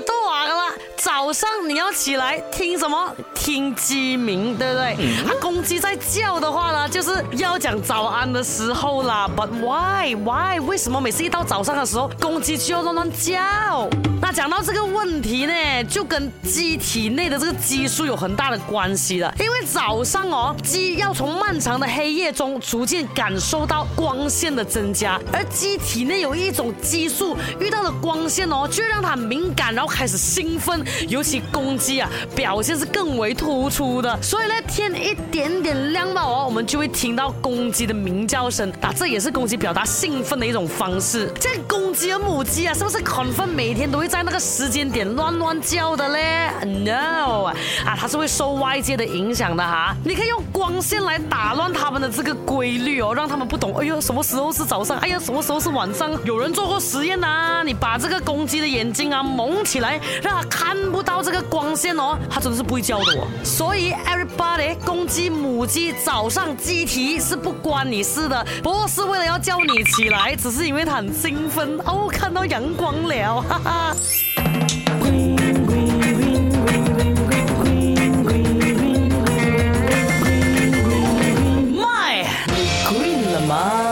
都玩上你要起来听什么？听鸡鸣，对不对？它公鸡在叫的话呢，就是要讲早安的时候啦。But why why 为什么每次一到早上的时候，公鸡就要乱乱叫？那讲到这个问题呢，就跟鸡体内的这个激素有很大的关系了。因为早上哦，鸡要从漫长的黑夜中逐渐感受到光线的增加，而鸡体内有一种激素，遇到了光线哦，就让它敏感，然后开始兴奋。尤其公鸡啊，表现是更为突出的。所以呢，天一点点亮吧哦，我们就会听到公鸡的鸣叫声。那这也是公鸡表达兴奋的一种方式。这公鸡和母鸡啊，是不是很分每天都会？在那个时间点乱乱叫的嘞，no 啊，它是会受外界的影响的哈。你可以用光线来打乱它们的这个规律哦，让他们不懂。哎呦，什么时候是早上？哎呀，什么时候是晚上？有人做过实验呐，你把这个公鸡的眼睛啊蒙起来，让它看不到这个光线哦它真的是不会叫的哦。所以 everybody 公鸡母鸡早上鸡啼是不关你事的不是为了要叫你起来只是因为它很兴奋。哦看到阳光了哈哈。卖你贵了吗？